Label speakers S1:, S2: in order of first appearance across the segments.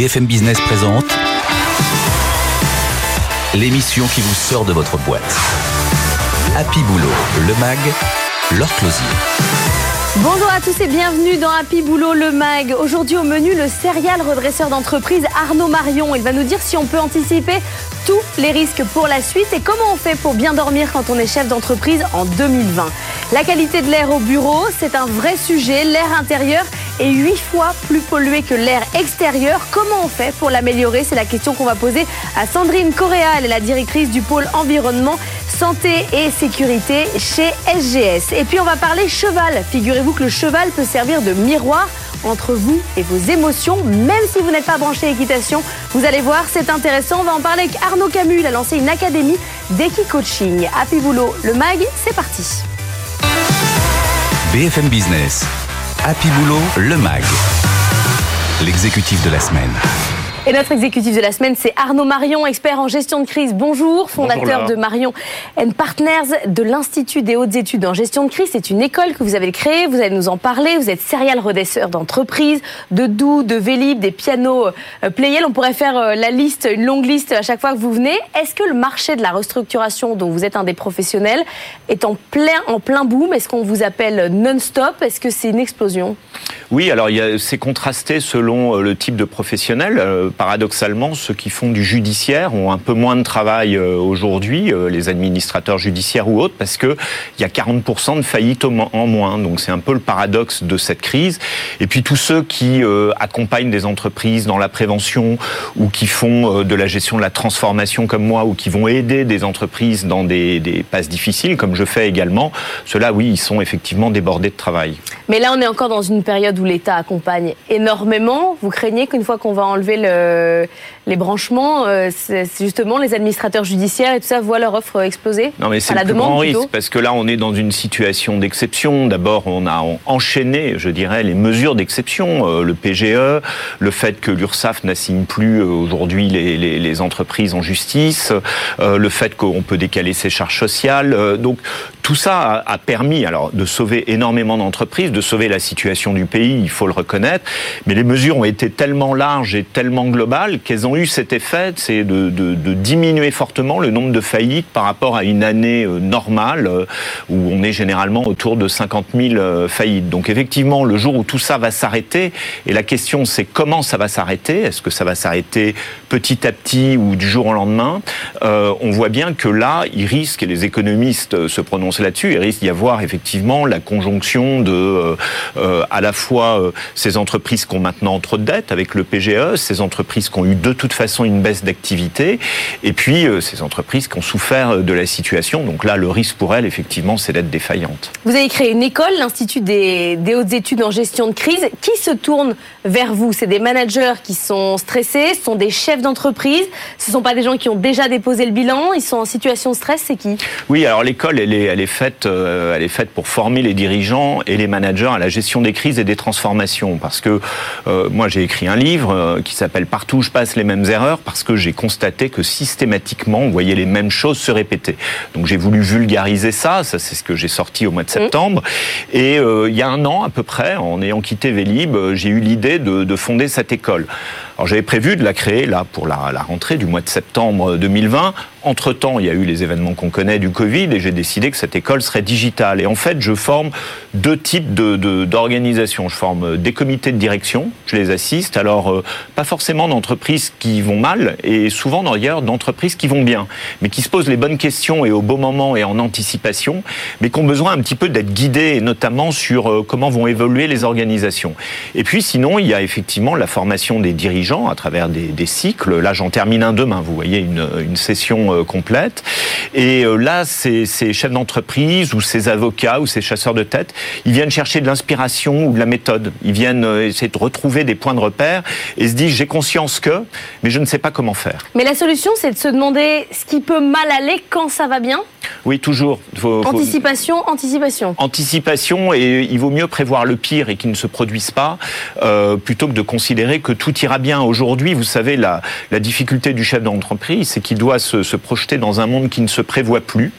S1: BFM Business présente l'émission qui vous sort de votre boîte. Happy Boulot, le MAG, leur closier.
S2: Bonjour à tous et bienvenue dans Happy Boulot le Mag. Aujourd'hui au menu, le serial redresseur d'entreprise Arnaud Marion. Il va nous dire si on peut anticiper tous les risques pour la suite et comment on fait pour bien dormir quand on est chef d'entreprise en 2020. La qualité de l'air au bureau, c'est un vrai sujet. L'air intérieur est 8 fois plus pollué que l'air extérieur. Comment on fait pour l'améliorer? C'est la question qu'on va poser à Sandrine Correa. Elle est la directrice du pôle environnement santé et sécurité chez SGS. Et puis on va parler cheval. Figurez-vous que le cheval peut servir de miroir entre vous et vos émotions, même si vous n'êtes pas branché équitation. Vous allez voir, c'est intéressant. On va en parler avec Arnaud Camus. Il a lancé une académie d'équi-coaching. Happy Boulot, le MAG, c'est parti.
S1: BFM Business, Happy Boulot, le MAG, l'exécutif de la semaine.
S2: Et notre exécutif de la semaine, c'est Arnaud Marion, expert en gestion de crise. Bonjour, fondateur de Marion and Partners de l'Institut des hautes études en gestion de crise. C'est une école que vous avez créée, vous allez nous en parler. Vous êtes serial redresseur d'entreprises, de doux, de Vélib, des pianos euh, Playel. On pourrait faire euh, la liste, une longue liste à chaque fois que vous venez. Est-ce que le marché de la restructuration, dont vous êtes un des professionnels, est en plein, en plein boom? Est-ce qu'on vous appelle non-stop? Est-ce que c'est une explosion?
S3: Oui, alors c'est contrasté selon euh, le type de professionnel paradoxalement, ceux qui font du judiciaire ont un peu moins de travail euh, aujourd'hui, euh, les administrateurs judiciaires ou autres, parce qu'il y a 40% de faillites en moins. Donc c'est un peu le paradoxe de cette crise. Et puis tous ceux qui euh, accompagnent des entreprises dans la prévention ou qui font de la gestion de la transformation comme moi ou qui vont aider des entreprises dans des, des passes difficiles, comme je fais également, ceux-là, oui, ils sont effectivement débordés de travail.
S2: Mais là, on est encore dans une période où l'État accompagne énormément. Vous craignez qu'une fois qu'on va enlever le euh, les branchements, euh, c'est justement les administrateurs judiciaires et tout ça voient leur offre exploser
S3: Non, mais c'est le plus grand risque parce que là, on est dans une situation d'exception. D'abord, on a enchaîné, je dirais, les mesures d'exception, euh, le PGE, le fait que l'URSSAF n'assigne plus aujourd'hui les, entreprises en justice, le fait qu'on peut décaler ses charges sociales. donc, tout ça a, permis alors de sauver énormément d'entreprises, de sauver la situation du pays, il faut le reconnaître. Mais les mesures ont été tellement larges et tellement globales qu'elles ont eu cet effet, c'est de, diminuer fortement le nombre de faillites par rapport à une année euh, normale euh, où on est généralement autour de 50 000 euh, faillites. Donc effectivement, le jour où tout ça va s'arrêter, et la question c'est comment ça va s'arrêter, est-ce que ça va s'arrêter petit à petit ou du jour au lendemain, on voit bien que là, il risque, et les économistes se prononcent là-dessus, il risque d'y avoir effectivement la conjonction de à la fois ces entreprises qui ont maintenant trop de dettes avec le PGE, ces entreprises qui ont eu de toute façon une baisse d'activité, et puis euh, ces entreprises qui ont souffert de la situation. Donc là, le risque pour elles, effectivement, c'est d'être défaillantes.
S2: Vous avez créé une école, l'Institut des, hautes études en gestion de crise. Qui se tourne vers vous? C'est des managers qui sont stressés, ce sont des chefs d'entreprise, ce ne sont pas des gens qui ont déjà déposé le bilan, ils sont en situation de stress, c'est qui?
S3: Oui, alors l'école, elle est, elle, est faite, euh, elle est faite pour former les dirigeants et les managers à la gestion des crises et des transformations. Parce que euh, moi, j'ai écrit un livre qui s'appelle Partout je passe les mêmes erreurs parce que j'ai constaté que systématiquement, on voyait les mêmes choses se répéter. Donc j'ai voulu vulgariser ça, ça c'est ce que j'ai sorti au mois de mmh. septembre. Et euh, il y a un an à peu près, en ayant quitté Vélib, euh, j'ai eu l'idée de, de, fonder cette école. Alors j'avais prévu de la créer là pour la, la rentrée du mois de septembre 2020. Entre-temps, il y a eu les événements qu'on connaît du Covid et j'ai décidé que cette école serait digitale. Et en fait, je forme deux types d'organisations. De, je forme des comités de direction, je les assiste. Alors, euh, pas forcément d'entreprises qui vont mal et souvent d'ailleurs d'entreprises qui vont bien, mais qui se posent les bonnes questions et au bon moment et en anticipation, mais qui ont besoin un petit peu d'être guidées, notamment sur euh, comment vont évoluer les organisations. Et puis sinon, il y a effectivement la formation des dirigeants à travers des, des cycles. Là, j'en termine un demain. Vous voyez une, une session euh, complète. Et euh, là, ces, chefs d'entreprise ou ces avocats ou ces chasseurs de tête, ils viennent chercher de l'inspiration ou de la méthode. Ils viennent euh, essayer de retrouver des points de repère et se disent j'ai conscience que, mais je ne sais pas comment faire.
S2: Mais la solution, c'est de se demander ce qui peut mal aller quand ça va bien
S3: oui, toujours.
S2: anticipation, anticipation.
S3: Anticipation, et il vaut mieux prévoir le pire et qu'il ne se produise pas, plutôt que de considérer que tout ira bien. Aujourd'hui, vous savez, la, la difficulté du chef d'entreprise, c'est qu'il doit se, se projeter dans un monde qui ne se prévoit plus.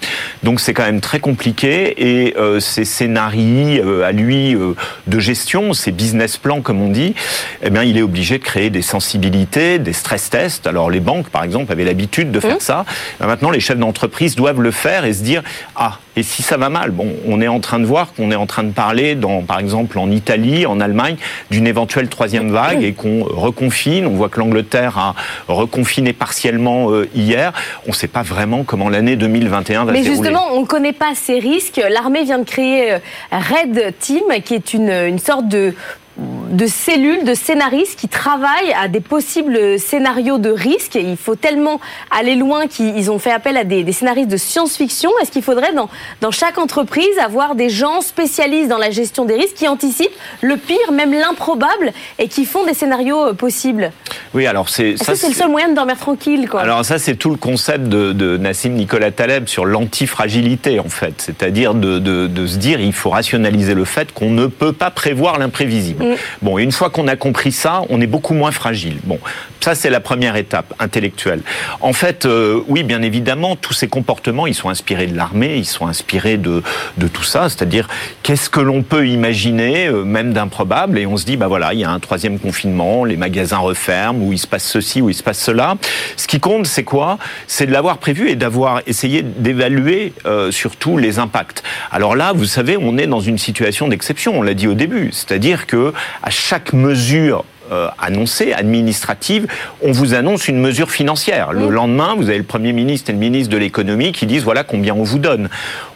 S3: Donc c'est quand même très compliqué et euh, ces scénarios euh, à lui euh, de gestion, ces business plans comme on dit, eh bien il est obligé de créer des sensibilités, des stress tests. Alors les banques par exemple avaient l'habitude de faire mmh. ça. Maintenant les chefs d'entreprise doivent le faire et se dire ah et si ça va mal, bon, on est en train de voir qu'on est en train de parler, dans, par exemple en Italie, en Allemagne, d'une éventuelle troisième vague et qu'on reconfine. On voit que l'Angleterre a reconfiné partiellement euh, hier. On ne sait pas vraiment comment l'année 2021 va
S2: se
S3: dérouler.
S2: Mais justement, on ne connaît pas ces risques. L'armée vient de créer euh, Red Team, qui est une, une sorte de de cellules, de scénaristes qui travaillent à des possibles scénarios de risque. Il faut tellement aller loin qu'ils ont fait appel à des, scénaristes de science-fiction. Est-ce qu'il faudrait dans, dans chaque entreprise avoir des gens spécialistes dans la gestion des risques qui anticipent le pire, même l'improbable, et qui font des scénarios euh, possibles?
S3: Oui, alors c'est
S2: ça. c'est le seul moyen de dormir tranquille, quoi?
S3: Alors ça, c'est tout le concept de, Nassim Nicolas Taleb sur l'antifragilité, en fait. C'est-à-dire de, de, se dire, il faut rationaliser le fait qu'on ne peut pas prévoir l'imprévisible. Bon, une fois qu'on a compris ça, on est beaucoup moins fragile. Bon, ça c'est la première étape intellectuelle. En fait, euh, oui, bien évidemment, tous ces comportements, ils sont inspirés de l'armée, ils sont inspirés de, de tout ça, c'est-à-dire qu'est-ce que l'on peut imaginer, euh, même d'improbable, et on se dit, bah voilà, il y a un troisième confinement, les magasins referment, où il se passe ceci, où il se passe cela. Ce qui compte, c'est quoi? C'est de l'avoir prévu et d'avoir essayé d'évaluer euh, surtout les impacts. Alors là, vous savez, on est dans une situation d'exception, on l'a dit au début, c'est-à-dire que à chaque mesure euh, annoncée, administrative, on vous annonce une mesure financière. Le lendemain, vous avez le Premier ministre et le ministre de l'économie qui disent voilà combien on vous donne.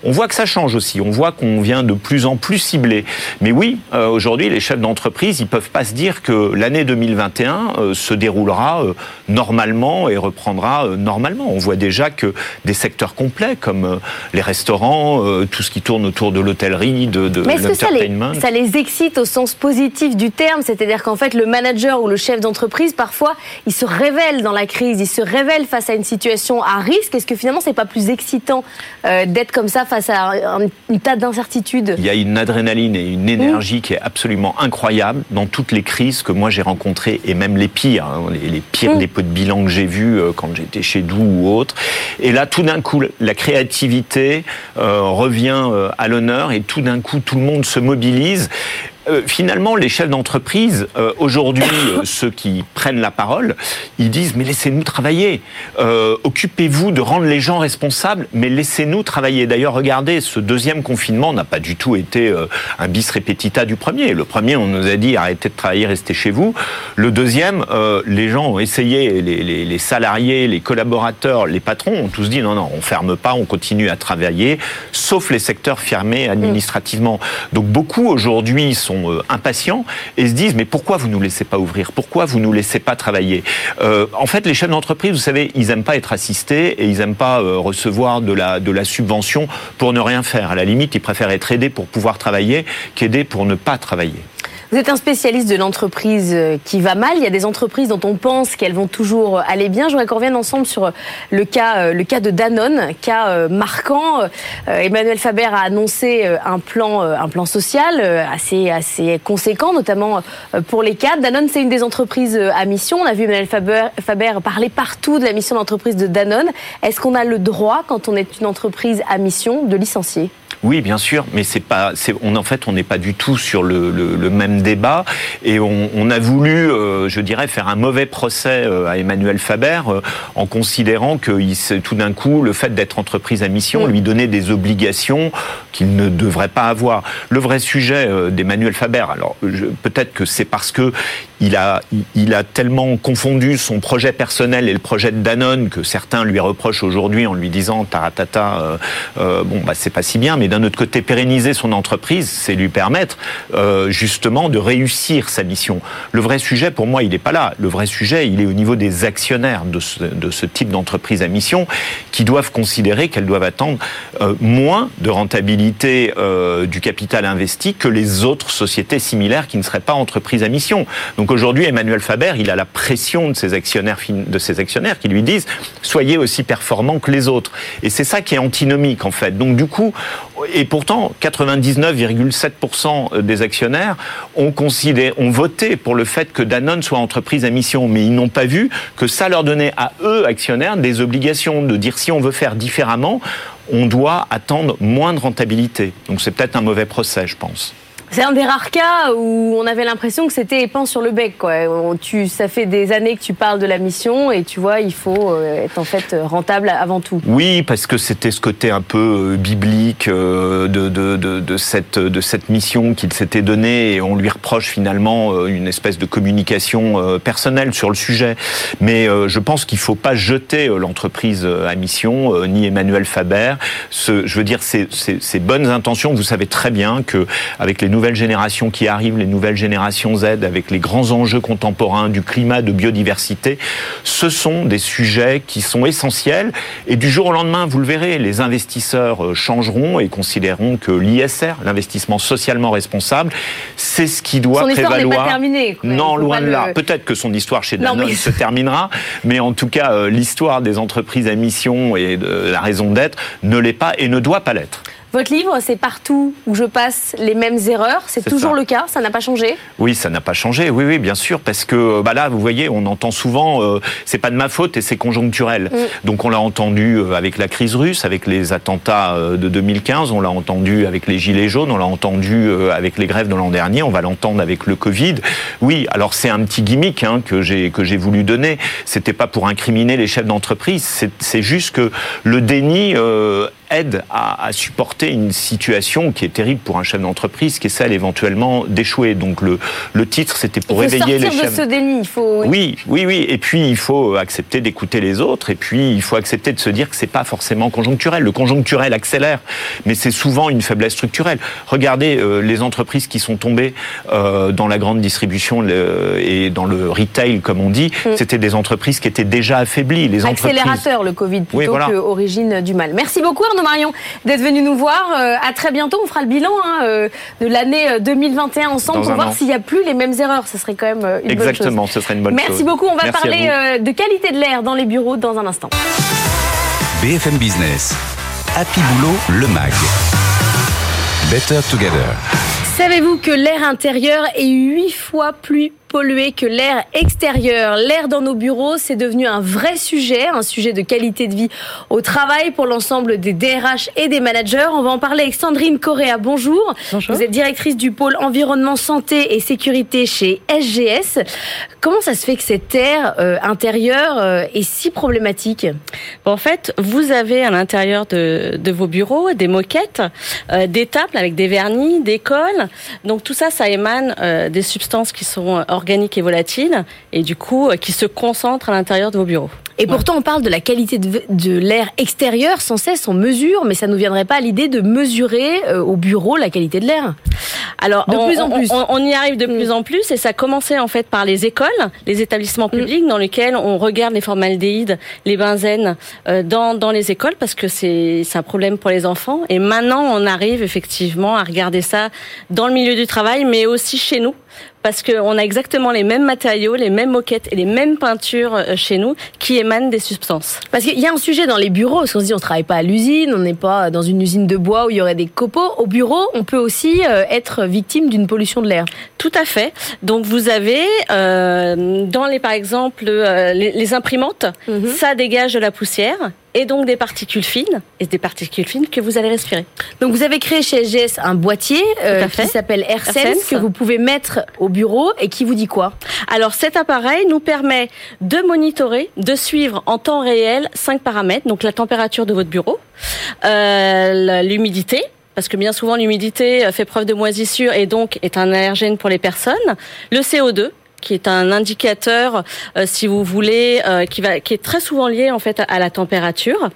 S3: On voit que ça change aussi, on voit qu'on vient de plus en plus cibler. Mais oui, euh, aujourd'hui, les chefs d'entreprise, ils peuvent pas se dire que l'année 2021 euh, se déroulera normalement et reprendra normalement. On voit déjà que des secteurs complets comme les restaurants, tout ce qui tourne autour de l'hôtellerie, de, de
S2: ça les, ça les excite au sens positif du terme? C'est-à-dire qu'en fait, le manager ou le chef d'entreprise, parfois, il se révèle dans la crise, il se révèle face à une situation à risque. Est-ce que finalement, c'est pas plus excitant euh, d'être comme ça face à une tas d'incertitudes?
S3: Il y a une adrénaline et une énergie qui est absolument incroyable dans toutes les crises que moi j'ai rencontrées et même les pires, hein, les, pires dépôts de bilan que j'ai vus euh, quand j'étais chez Doux ou autre. Et là, tout d'un coup, la créativité euh, revient à l'honneur et tout d'un coup, tout le monde se mobilise. Euh, finalement, les chefs d'entreprise, euh, aujourd'hui, euh, ceux qui prennent la parole, ils disent mais laissez-nous travailler. Occupez-vous de rendre les gens responsables, mais laissez-nous travailler. D'ailleurs, regardez, ce deuxième confinement n'a pas du tout été un bis repetita du premier. Le premier, on nous a dit arrêtez de travailler, restez chez vous. Le deuxième, les gens ont essayé, les, les, les, salariés, les collaborateurs, les patrons ont tous dit non, non, on ferme pas, on continue à travailler, sauf les secteurs fermés administrativement. Donc beaucoup aujourd'hui sont euh, impatients et se disent mais pourquoi vous nous laissez pas ouvrir? Pourquoi vous nous laissez pas travailler? Euh, En fait, les chefs d'entreprise, vous savez, ils aiment pas être assistés et ils aiment pas euh, recevoir de la de la subvention pour ne rien faire. À la limite, ils préfèrent être aidés pour pouvoir travailler qu'aidés pour ne pas travailler.
S2: Vous êtes un spécialiste de l'entreprise euh, qui va mal. Il y a des entreprises dont on pense qu'elles vont toujours aller bien. Je voudrais qu'on revienne ensemble sur le cas, euh, le cas de Danone, cas euh, marquant. Emmanuel Faber a annoncé un plan, un plan social assez, assez conséquent, notamment pour les cadres. Danone, c'est une des entreprises à mission. On a vu Emmanuel Faber, Faber parler partout de la mission d'entreprise de Danone. Est-ce qu'on a le droit, quand on est une entreprise à mission, de licencier?
S3: Oui, bien sûr, mais c'est pas, on en fait, on n'est pas du tout sur le, même débat, et on, a voulu, euh, je dirais, faire un mauvais procès euh, à Emmanuel Faber euh, en considérant que tout d'un coup, le fait d'être entreprise à mission lui donnait des obligations qu'il ne devrait pas avoir. Le vrai sujet d'Emmanuel Faber, alors peut-être que c'est parce que il a, il tellement confondu son projet personnel et le projet de Danone que certains lui reprochent aujourd'hui en lui disant taratata, bon bah c'est pas si bien, mais d'un autre côté, pérenniser son entreprise, c'est lui permettre euh, justement de réussir sa mission. Le vrai sujet, pour moi, il n'est pas là. Le vrai sujet, il est au niveau des actionnaires de ce, type d'entreprise à mission qui doivent considérer qu'elles doivent attendre euh, moins de rentabilité euh, du capital investi que les autres sociétés similaires qui ne seraient pas entreprises à mission. Qu'aujourd'hui, Emmanuel Faber, il a la pression de ses actionnaires, qui lui disent soyez aussi performants que les autres. Et c'est ça qui est antinomique en fait. Donc du coup, et pourtant, 99,7% des actionnaires ont ont voté pour le fait que Danone soit entreprise à mission, mais ils n'ont pas vu que ça leur donnait à eux actionnaires des obligations de dire si on veut faire différemment, on doit attendre moins de rentabilité. Donc c'est peut-être un mauvais procès, je pense.
S2: C'est un des rares cas où on avait l'impression que c'était épais sur le bec. Quoi. Ça fait des années que tu parles de la mission et tu vois, il faut euh, être en fait rentable avant tout.
S3: Oui, parce que c'était ce côté un peu euh, biblique euh, de, cette, mission qu'il s'était donnée et on lui reproche finalement une espèce de communication personnelle sur le sujet. Mais je pense qu'il ne faut pas jeter l'entreprise à mission, ni Emmanuel Faber. Je veux dire, ces bonnes intentions, vous savez très bien que avec les nouvelles générations qui arrivent, les nouvelles générations Z, avec les grands enjeux contemporains du climat, de biodiversité, ce sont des sujets qui sont essentiels. Et du jour au lendemain, vous le verrez, les investisseurs euh, changeront et considéreront que l'ISR, l'investissement socialement responsable, c'est ce qui doit
S2: son
S3: prévaloir.
S2: Pas terminée,
S3: non, loin de là. Peut-être que son histoire chez Danone se terminera, mais en tout cas, euh, l'histoire des entreprises à mission et de la raison d'être ne l'est pas et ne doit pas l'être.
S2: Votre livre, c'est partout où je passe les mêmes erreurs. C'est toujours le cas, ça n'a pas changé?
S3: Oui, ça n'a pas changé. Oui, oui, bien sûr, parce que bah là, vous voyez, on entend souvent, euh, c'est pas de ma faute et c'est conjoncturel. Mm. Donc on l'a entendu euh, avec la crise russe, avec les attentats euh, de 2015, on l'a entendu avec les gilets jaunes, on l'a entendu avec les grèves de l'an dernier, on va l'entendre avec le Covid. Oui, alors c'est un petit gimmick hein, que j'ai que j'ai voulu donner. C'était pas pour incriminer les chefs d'entreprise, c'est juste que le déni aide à, supporter une situation qui est terrible pour un chef d'entreprise, qui est celle éventuellement d'échouer. Donc le, le titre, c'était pour
S2: il faut
S3: réveiller
S2: les chefs. de ce déni. Il faut...
S3: Oui, oui, oui. Et puis il faut accepter d'écouter les autres. Et puis il faut accepter de se dire que c'est pas forcément conjoncturel. Le conjoncturel accélère, mais c'est souvent une faiblesse structurelle. Regardez euh, les entreprises qui sont tombées euh, dans la grande distribution le, et dans le retail, comme on dit. Mm. C'était des entreprises qui étaient déjà affaiblies. Les
S2: Accélérateur, le Covid, plutôt oui, que origine du mal. Merci beaucoup. Arnaud Marion d'être venu nous voir. Euh, à très bientôt. On fera le bilan hein, euh, de l'année 2021 euh, ensemble pour voir s'il n'y a plus les mêmes erreurs. Ce serait quand même une
S3: Exactement,
S2: bonne chose.
S3: Exactement, ce serait une bonne
S2: Merci chose. Merci beaucoup. On va parler de qualité de l'air dans les bureaux dans un instant.
S1: BFM Business. Happy Boulot, le MAG. Better Together.
S2: Savez-vous que l'air intérieur est huit fois plus pollué que l'air extérieur. L'air dans nos bureaux, c'est devenu un vrai sujet, un sujet de qualité de vie au travail pour l'ensemble des DRH et des managers. On va en parler avec Sandrine Correa. Bonjour.
S4: Bonjour.
S2: Vous êtes directrice du pôle environnement, santé et sécurité chez SGS. Comment ça se fait que cet air euh, intérieur euh, est si problématique?
S4: Bon, En fait, vous avez à l'intérieur de, de, vos bureaux des moquettes, euh, des tables avec des vernis, des cols. Donc tout ça, ça émane des substances qui sont organiques organique et volatile, et du coup euh, qui se concentre à l'intérieur de vos bureaux.
S2: Et pourtant, on parle de la qualité de, l'air extérieur sans cesse, on mesure, mais ça ne nous viendrait pas à l'idée de mesurer euh, au bureau la qualité de l'air
S4: Alors, de on, plus en plus. On, y arrive de mm. plus en plus, et ça a commencé en fait par les écoles, les établissements mm. publics, dans lesquels on regarde les formaldéhydes, les benzènes euh, dans, dans les écoles, parce que c'est un problème pour les enfants. Et maintenant, on arrive effectivement à regarder ça dans le milieu du travail, mais aussi chez nous parce qu'on a exactement les mêmes matériaux, les mêmes moquettes et les mêmes peintures euh, chez nous qui émanent des substances.
S2: Parce qu'il y a un sujet dans les bureaux, parce qu'on se dit on travaille pas à l'usine, on n'est pas dans une usine de bois où il y aurait des copeaux. Au bureau, on peut aussi euh, être victime d'une pollution de l'air.
S4: Tout à fait. Donc vous avez euh, dans les par exemple les, imprimantes, mhm. ça dégage de la poussière et donc des particules fines, et des particules fines que vous allez respirer.
S2: Donc vous avez créé chez SGS un boîtier euh, qui s'appelle AirSense, que vous pouvez mettre au bureau et qui vous dit quoi?
S4: Alors cet appareil nous permet de monitorer, de suivre en temps réel cinq paramètres, donc la température de votre bureau, euh, l'humidité, parce que bien souvent l'humidité fait preuve de moisissure et donc est un allergène pour les personnes, le CO2, qui est un indicateur, euh, si vous voulez, euh, qui, va, qui est très souvent lié en fait à la température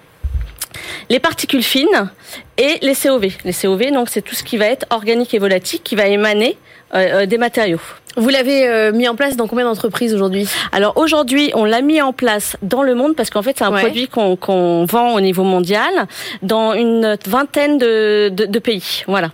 S4: les particules fines et les COV. Les COV, donc, c'est tout ce qui va être organique et volatile, qui va émaner euh, des matériaux.
S2: Vous l'avez mis en place dans combien d'entreprises aujourd'hui?
S4: Alors aujourd'hui, on l'a mis en place dans le monde parce qu'en fait, c'est un produit qu'on vend au niveau mondial dans une vingtaine de, de pays. Voilà.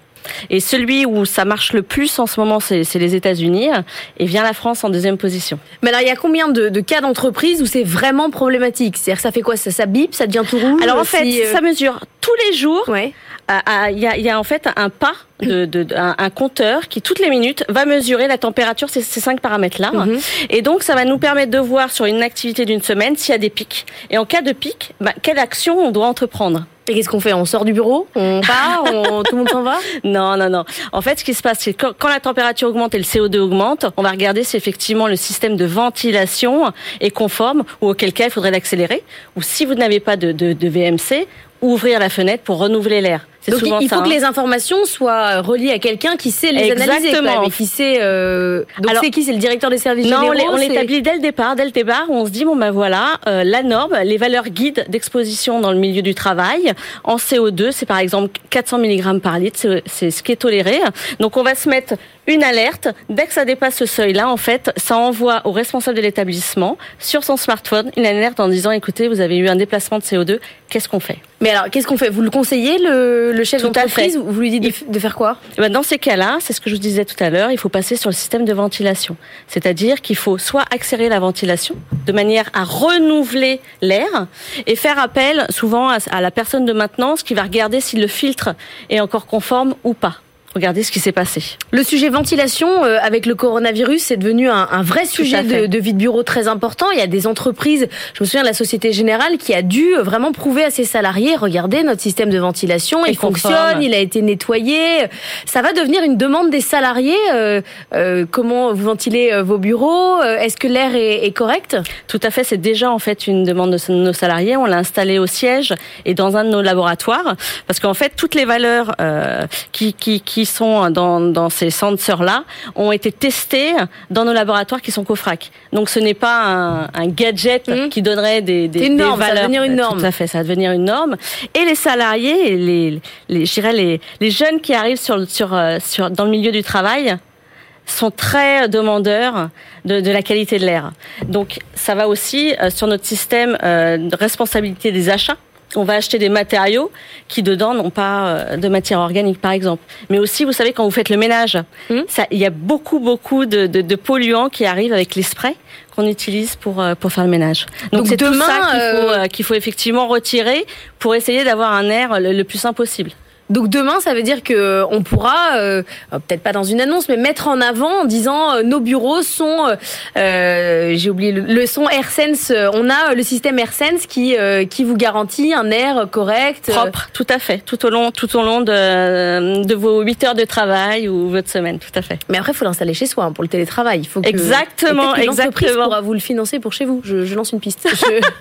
S4: Et celui où ça marche le plus en ce moment, c'est les États-Unis, et vient la France en deuxième position.
S2: Mais alors, il y a combien de, cas d'entreprise où c'est vraiment problématique? C'est-à-dire ça fait quoi? Ça, ça bip, ça devient tout rouge
S4: Alors en fait, euh, ça mesure tous les jours. Ouais. Il y, a, y, a, en fait un pas de, de un, compteur qui toutes les minutes va mesurer la température ces, ces cinq paramètres là mhm. et donc ça va nous permettre de voir sur une activité d'une semaine s'il y a des pics et en cas de pic bah, quelle action on doit entreprendre?
S2: Et qu'est-ce qu'on fait? On sort du bureau? On part? Tout le monde s'en va?
S4: Non, non, non. En fait, ce qui se passe, c'est que quand, la température augmente et le CO2 augmente, on va regarder si effectivement le système de ventilation est conforme ou auquel cas il faudrait l'accélérer. Ou si vous n'avez pas de, de, de VMC, ouvrir la fenêtre pour renouveler l'air.
S2: Donc il faut que hein. les informations soient reliées à quelqu'un qui sait les analyser,
S4: Exactement.
S2: qui sait. Euh... Donc c'est qui? C'est le directeur des services non,
S4: généraux on l'établit dès le départ, dès le départ, on se dit bon ben voilà, euh, la norme, les valeurs guides d'exposition dans le milieu du travail en CO2, c'est par exemple 400 mg par litre, c'est ce qui est toléré. Donc on va se mettre une alerte. Dès que ça dépasse ce seuil-là, en fait, ça envoie au responsable de l'établissement sur son smartphone une alerte en disant écoutez, vous avez eu un déplacement de CO2, qu'est-ce qu'on fait?
S2: Mais alors, qu'est-ce qu'on fait? Vous le conseillez, le, le chef d'entreprise Vous lui dites de, faire quoi?
S4: Eh ben, Dans ces cas-là, c'est ce que je vous disais tout à l'heure, il faut passer sur le système de ventilation. C'est-à-dire qu'il faut soit accélérer la ventilation de manière à renouveler l'air et faire appel souvent à la personne de maintenance qui va regarder si le filtre est encore conforme ou pas. Regardez ce qui s'est passé.
S2: Le sujet ventilation euh, avec le coronavirus, c'est devenu un, un vrai sujet de, de, vie de bureau très important. Il y a des entreprises, je me souviens de la Société Générale, qui a dû vraiment prouver à ses salariés, regardez, notre système de ventilation, il fonctionne, il a été nettoyé. Ça va devenir une demande des salariés. Euh, euh, comment vous ventilez euh, vos bureaux Est-ce que l'air est, est, correct?
S4: Tout à fait, c'est déjà en fait une demande de nos salariés. On l'a installé au siège et dans un de nos laboratoires, parce qu'en fait, toutes les valeurs qui, qui, qui sont dans, dans ces sensors-là ont été testés dans nos laboratoires qui sont COFRAC. Donc ce n'est pas un, un gadget mmh. qui donnerait des, des,
S2: une norme,
S4: valeurs. Ça
S2: va devenir une norme.
S4: Tout à fait, ça va devenir une norme. Et les salariés, les, les, je dirais les, les jeunes qui arrivent sur, sur, euh, sur, dans le milieu du travail, sont très demandeurs de, de la qualité de l'air. Donc ça va aussi euh, sur notre système euh, de responsabilité des achats on va acheter des matériaux qui dedans n'ont pas euh, de matière organique, par exemple. Mais aussi, vous savez, quand vous faites le ménage, hmm. il y a beaucoup, beaucoup de, de, de polluants qui arrivent avec les sprays qu'on utilise pour euh, pour faire le ménage. Donc c'est tout ça qu'il faut, euh, qu'il faut effectivement retirer pour essayer d'avoir un air le, le plus sain possible.
S2: Donc demain, ça veut dire que on pourra, euh, peut-être pas dans une annonce, mais mettre en avant en disant euh, nos bureaux sont, euh, j'ai oublié le, son AirSense. On a le système AirSense qui qui vous garantit un air correct,
S4: propre, tout à fait, tout au long tout au long de de vos 8 heures de travail ou votre semaine, tout à fait.
S2: Mais après, il faut l'installer chez soi hein, pour le télétravail. Il faut que,
S4: exactement, exactement.
S2: pourra vous le financer pour chez vous. Je, je lance une piste.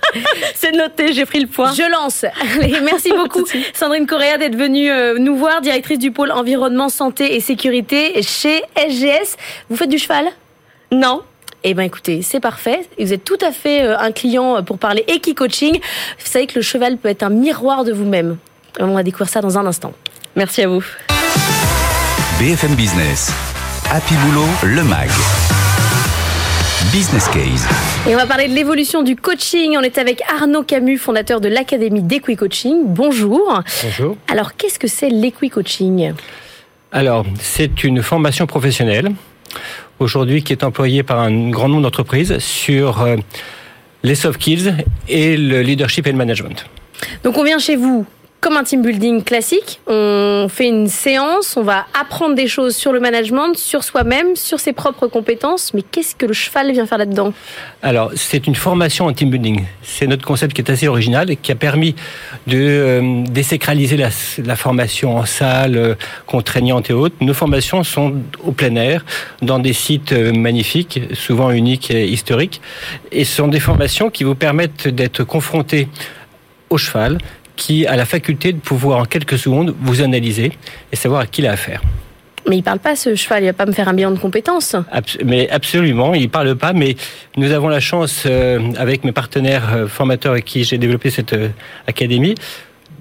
S4: C'est noté, j'ai pris le point.
S2: Je lance. Allez, merci beaucoup, Sandrine Correa, d'être venue euh, nous voir, directrice du pôle environnement, santé et sécurité chez SGS. Vous faites du cheval?
S4: Non.
S2: Eh ben écoutez, c'est parfait. Vous êtes tout à fait euh, un client pour parler équi-coaching. Vous savez que le cheval peut être un miroir de vous-même. On va découvrir ça dans un instant.
S4: Merci à vous.
S1: BFM Business. Happy Boulot, le MAG. Business Case.
S2: Et on va parler de l'évolution du coaching. On est avec Arnaud Camus, fondateur de l'Académie d'Equi Coaching. Bonjour.
S5: Bonjour.
S2: Alors, qu'est-ce que c'est l'Equi Coaching?
S5: Alors, c'est une formation professionnelle aujourd'hui qui est employée par un grand nombre d'entreprises sur euh, les soft skills et le leadership et le management.
S2: Donc, on vient chez vous comme un team building classique. On fait une séance, on va apprendre des choses sur le management, sur soi-même, sur ses propres compétences. Mais qu'est-ce que le cheval vient faire là-dedans?
S5: Alors, c'est une formation en team building. C'est notre concept qui est assez original et qui a permis de euh, désacraliser la, formation en salle, euh, contraignante et autres. Nos formations sont au plein air, dans des sites euh, magnifiques, souvent uniques et historiques. Et ce sont des formations qui vous permettent d'être confrontés au cheval, qui a la faculté de pouvoir en quelques secondes vous analyser et savoir à qui il a affaire.
S2: Mais il parle pas ce cheval, il va pas me faire un bilan de compétences.
S5: mais absolument, il parle pas. Mais nous avons la chance, euh, avec mes partenaires euh, formateurs avec qui j'ai développé cette euh, académie,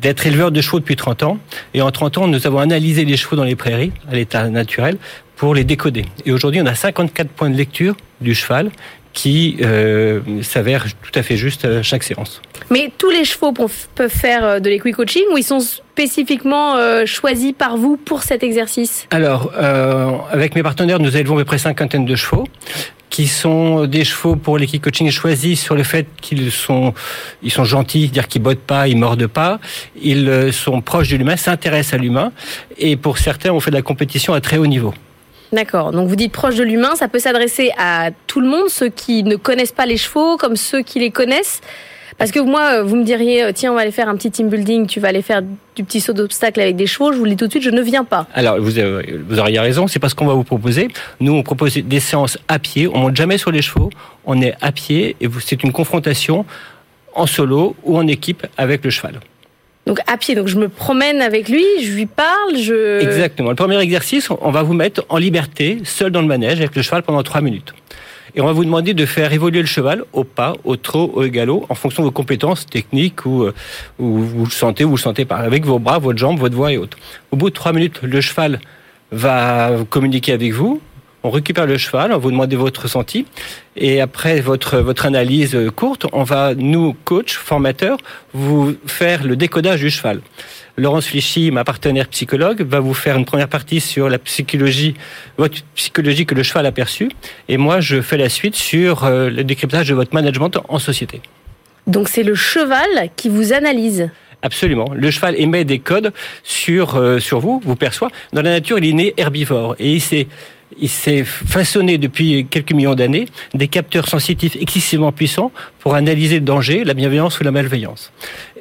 S5: d'être éleveur de chevaux depuis 30 ans. Et en 30 ans, nous avons analysé les chevaux dans les prairies, à l'état naturel, pour les décoder. Et aujourd'hui, on a 54 points de lecture du cheval qui euh, s'avère tout à fait juste à chaque séance.
S2: Mais tous les chevaux peuvent faire euh, de l'équi-coaching ou ils sont spécifiquement euh, choisis par vous pour cet exercice?
S5: Alors, euh, avec mes partenaires, nous élevons à peu près cinquantaine de chevaux qui sont des chevaux pour l'équipe-coaching choisis sur le fait qu'ils sont, ils sont gentils, dire qu'ils bottent pas, ils mordent pas, ils euh, sont proches de l'humain, s'intéressent à l'humain, et pour certains, on fait de la compétition à très haut niveau.
S2: D'accord. Donc vous dites proche de l'humain, ça peut s'adresser à tout le monde, ceux qui ne connaissent pas les chevaux comme ceux qui les connaissent. Parce que moi, vous me diriez, tiens, on va aller faire un petit team building, tu vas aller faire du petit saut d'obstacle avec des chevaux. Je vous le dis tout de suite, je ne viens pas.
S5: Alors, vous, vous auriez raison, c'est parce qu'on va vous proposer. Nous, on propose des séances à pied, on monte jamais sur les chevaux, on est à pied et c'est une confrontation en solo ou en équipe avec le cheval.
S2: Donc à pied, donc je me promène avec lui, je lui parle, je...
S5: Exactement. Le premier exercice, on va vous mettre en liberté, seul dans le manège, avec le cheval pendant trois minutes. Et on va vous demander de faire évoluer le cheval au pas, au trot, au galop, en fonction de vos compétences techniques ou, euh, ou vous le sentez, ou vous le sentez pas, avec vos bras, votre jambe, votre voix et autres. Au bout de trois minutes, le cheval va communiquer avec vous. On récupère le cheval, on vous demander votre ressenti. Et après votre, votre analyse courte, on va, nous, coach, formateurs, vous faire le décodage du cheval. Laurence Flichy, ma partenaire psychologue, va vous faire une première partie sur la psychologie, votre psychologie que le cheval a perçue. Et moi, je fais la suite sur euh, le décryptage de votre management en société.
S2: Donc c'est le cheval qui vous analyse
S5: Absolument. Le cheval émet des codes sur, euh, sur vous, vous perçoit. Dans la nature, il est né herbivore et il s'est il s'est façonné depuis quelques millions d'années des capteurs sensitifs excessivement puissants pour analyser le danger, la bienveillance ou la malveillance.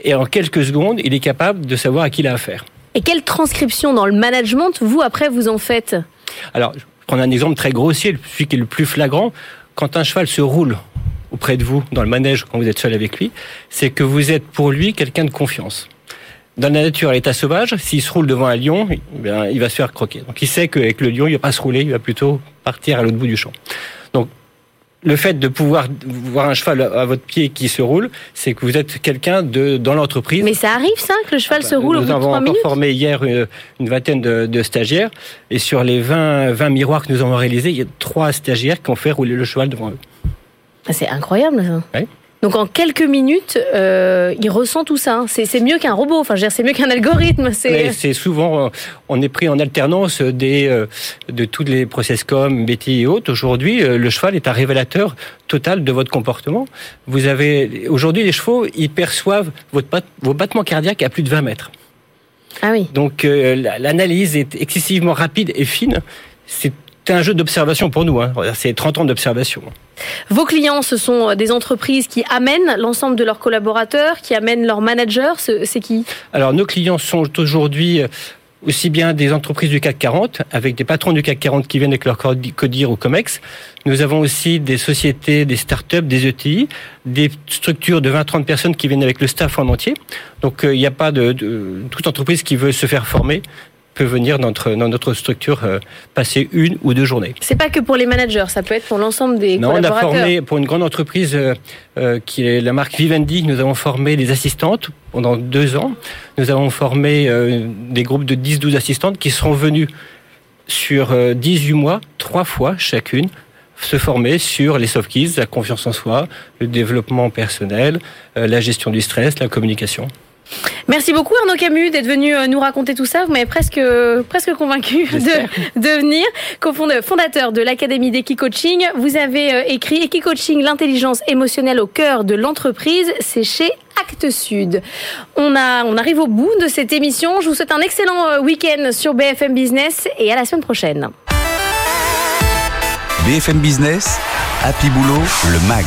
S5: Et en quelques secondes, il est capable de savoir à qui il a affaire.
S2: Et quelle transcription dans le management, vous, après, vous en faites?
S5: Alors, je prends un exemple très grossier, celui qui est le plus flagrant. Quand un cheval se roule auprès de vous dans le manège quand vous êtes seul avec lui, c'est que vous êtes pour lui quelqu'un de confiance. Dans la nature, à l'état sauvage, s'il se roule devant un lion, bien, il va se faire croquer. Donc il sait qu'avec le lion, il va pas se rouler, il va plutôt partir à l'autre bout du champ. Donc le fait de pouvoir voir un cheval à votre pied qui se roule, c'est que vous êtes quelqu'un de dans l'entreprise.
S2: Mais ça arrive ça que le cheval se roule
S5: Nous
S2: au bout de
S5: avons
S2: trois
S5: encore
S2: minutes
S5: formé hier une, une vingtaine de, de stagiaires et sur les 20, 20 miroirs que nous avons réalisés, il y a trois stagiaires qui ont fait rouler le cheval devant eux.
S2: Ah, C'est incroyable ça.
S5: Oui.
S2: Donc en quelques minutes, euh, il ressent tout ça. C'est c'est mieux qu'un robot. Enfin, c'est mieux qu'un algorithme. C'est
S5: c'est souvent, euh, on est pris en alternance des, euh, de toutes les process com, BT et autres. Aujourd'hui, euh, le cheval est un révélateur total de votre comportement. Vous avez, aujourd'hui, les chevaux, ils perçoivent votre vos battements cardiaques à plus de 20 mètres.
S2: ah oui.
S5: Donc, euh, la- l'analyse est excessivement rapide et fine. C'est un jeu d'observation pour nous. Hein. C'est 30 ans d'observation.
S2: Vos clients, ce sont des entreprises qui amènent l'ensemble de leurs collaborateurs, qui amènent leurs managers. C'est c'est qui?
S5: Alors, nos clients sont aujourd'hui euh, aussi bien des entreprises du CAC 40, avec des patrons du CAC 40 qui viennent avec leur codi- CODIR ou COMEX. Nous avons aussi des sociétés, des startups, des ETI, des structures de 20-30 personnes qui viennent avec le staff en entier. Donc, euh, il n'y a pas de, de- Toute entreprise qui veut se faire former peut venir dans notre, dans notre structure euh, passer une ou deux journées.
S2: C'est pas que pour les managers, ça peut être pour l'ensemble des
S5: Non, on a
S2: collaborateurs.
S5: formé pour une grande entreprise euh, euh, qui est la marque Vivendi. Nous avons formé des assistantes pendant deux ans. Nous avons formé euh, des groupes de 10-12 assistantes qui seront venues sur euh, 18 mois, trois fois chacune, se former sur les soft skills, la confiance en soi, le développement personnel, la gestion du stress, la communication.
S2: Merci beaucoup Arnaud Camus d'être venu euh, nous raconter tout ça. Vous m'avez presque presque convaincu de, de venir. Cofonde- Fondateur de l'Académie d'Equicoaching, vous avez euh, écrit Equicoaching, l'intelligence émotionnelle au cœur de l'entreprise. C'est chez Actes Sud. On a on arrive au bout de cette émission. Je vous souhaite un excellent euh, week-end sur BFM Business et à la semaine prochaine.
S1: BFM Business, Happy Boulot, le MAG.